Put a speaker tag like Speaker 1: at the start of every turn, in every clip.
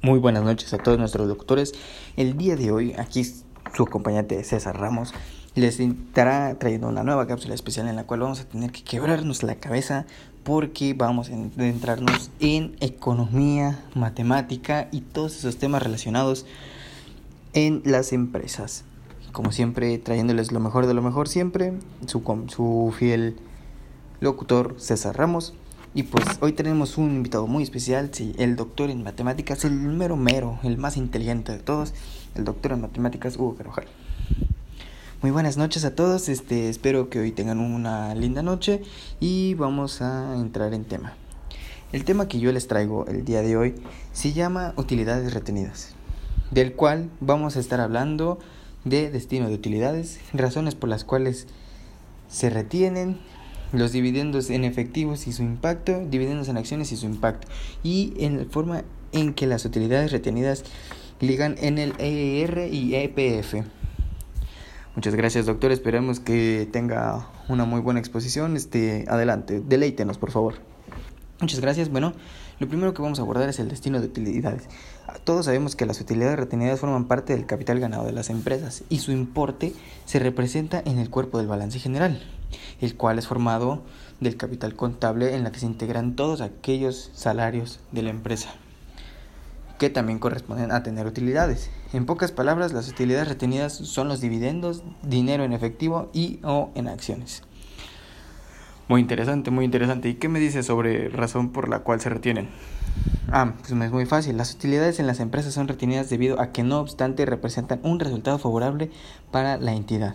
Speaker 1: Muy buenas noches a todos nuestros doctores. El día de hoy, aquí su acompañante César Ramos les estará trayendo una nueva cápsula especial en la cual vamos a tener que quebrarnos la cabeza porque vamos a adentrarnos en economía, matemática y todos esos temas relacionados en las empresas. Como siempre, trayéndoles lo mejor de lo mejor siempre, su, su fiel locutor César Ramos. Y pues hoy tenemos un invitado muy especial, sí, el doctor en matemáticas, el mero mero, el más inteligente de todos, el doctor en matemáticas Hugo Carvajal. Muy buenas noches a todos, este, espero que hoy tengan una linda noche y vamos a entrar en tema. El tema que yo les traigo el día de hoy se llama utilidades retenidas, del cual vamos a estar hablando de destino de utilidades, razones por las cuales se retienen, los dividendos en efectivos y su impacto, dividendos en acciones y su impacto, y en la forma en que las utilidades retenidas ligan en el ER y EPF. Muchas gracias, doctor. Esperamos que tenga una muy buena exposición. Este, adelante, deleítenos, por favor. Muchas gracias. Bueno, lo primero que vamos a abordar es el destino de utilidades. Todos sabemos que las utilidades retenidas forman parte del capital ganado de las empresas y su importe se representa en el cuerpo del balance general el cual es formado del capital contable en la que se integran todos aquellos salarios de la empresa, que también corresponden a tener utilidades. En pocas palabras, las utilidades retenidas son los dividendos, dinero en efectivo y o en acciones. Muy interesante, muy interesante. ¿Y qué me dice sobre razón por la cual se retienen? Ah, pues es muy fácil. Las utilidades en las empresas son retenidas debido a que no obstante representan un resultado favorable para la entidad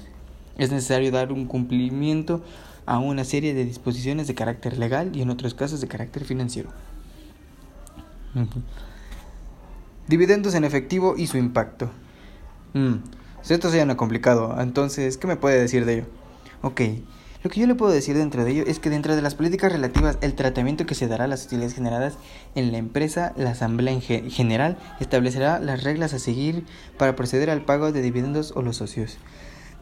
Speaker 1: es necesario dar un cumplimiento a una serie de disposiciones de carácter legal y en otros casos de carácter financiero. Dividendos en efectivo y su impacto. Mm. Esto suena complicado, entonces, ¿qué me puede decir de ello? Ok, lo que yo le puedo decir dentro de ello es que dentro de las políticas relativas al tratamiento que se dará a las utilidades generadas en la empresa, la Asamblea en general establecerá las reglas a seguir para proceder al pago de dividendos o los socios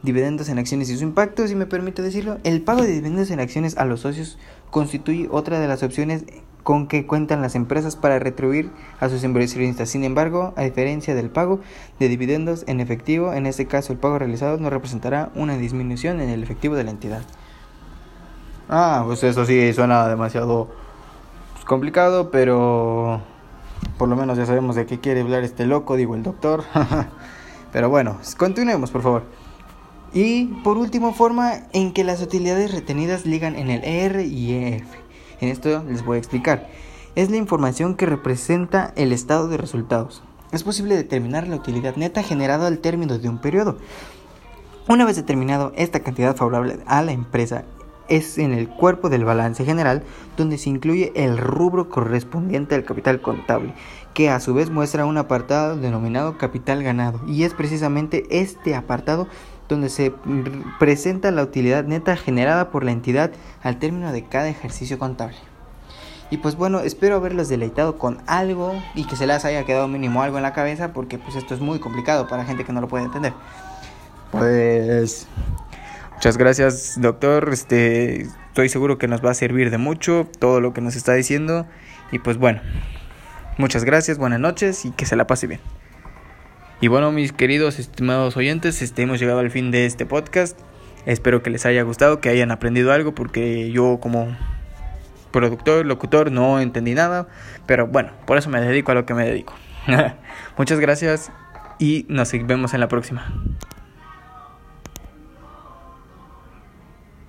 Speaker 1: dividendos en acciones y su impacto, si me permite decirlo. El pago de dividendos en acciones a los socios constituye otra de las opciones con que cuentan las empresas para retribuir a sus inversionistas. Sin embargo, a diferencia del pago de dividendos en efectivo, en este caso el pago realizado no representará una disminución en el efectivo de la entidad. Ah, pues eso sí suena demasiado complicado, pero por lo menos ya sabemos de qué quiere hablar este loco, digo el doctor. pero bueno, continuemos por favor. Y por último, forma en que las utilidades retenidas ligan en el ER y EF. En esto les voy a explicar. Es la información que representa el estado de resultados. Es posible determinar la utilidad neta generada al término de un periodo. Una vez determinado esta cantidad favorable a la empresa, es en el cuerpo del balance general donde se incluye el rubro correspondiente al capital contable, que a su vez muestra un apartado denominado capital ganado, y es precisamente este apartado donde se presenta la utilidad neta generada por la entidad al término de cada ejercicio contable. Y pues bueno, espero haberlos deleitado con algo y que se les haya quedado mínimo algo en la cabeza porque pues esto es muy complicado para gente que no lo puede entender. Pues muchas gracias, doctor. Este, estoy seguro que nos va a servir de mucho todo lo que nos está diciendo y pues bueno, muchas gracias, buenas noches y que se la pase bien. Y bueno, mis queridos, estimados oyentes, este, hemos llegado al fin de este podcast. Espero que les haya gustado, que hayan aprendido algo, porque yo como productor, locutor, no entendí nada. Pero bueno, por eso me dedico a lo que me dedico. Muchas gracias y nos vemos en la próxima.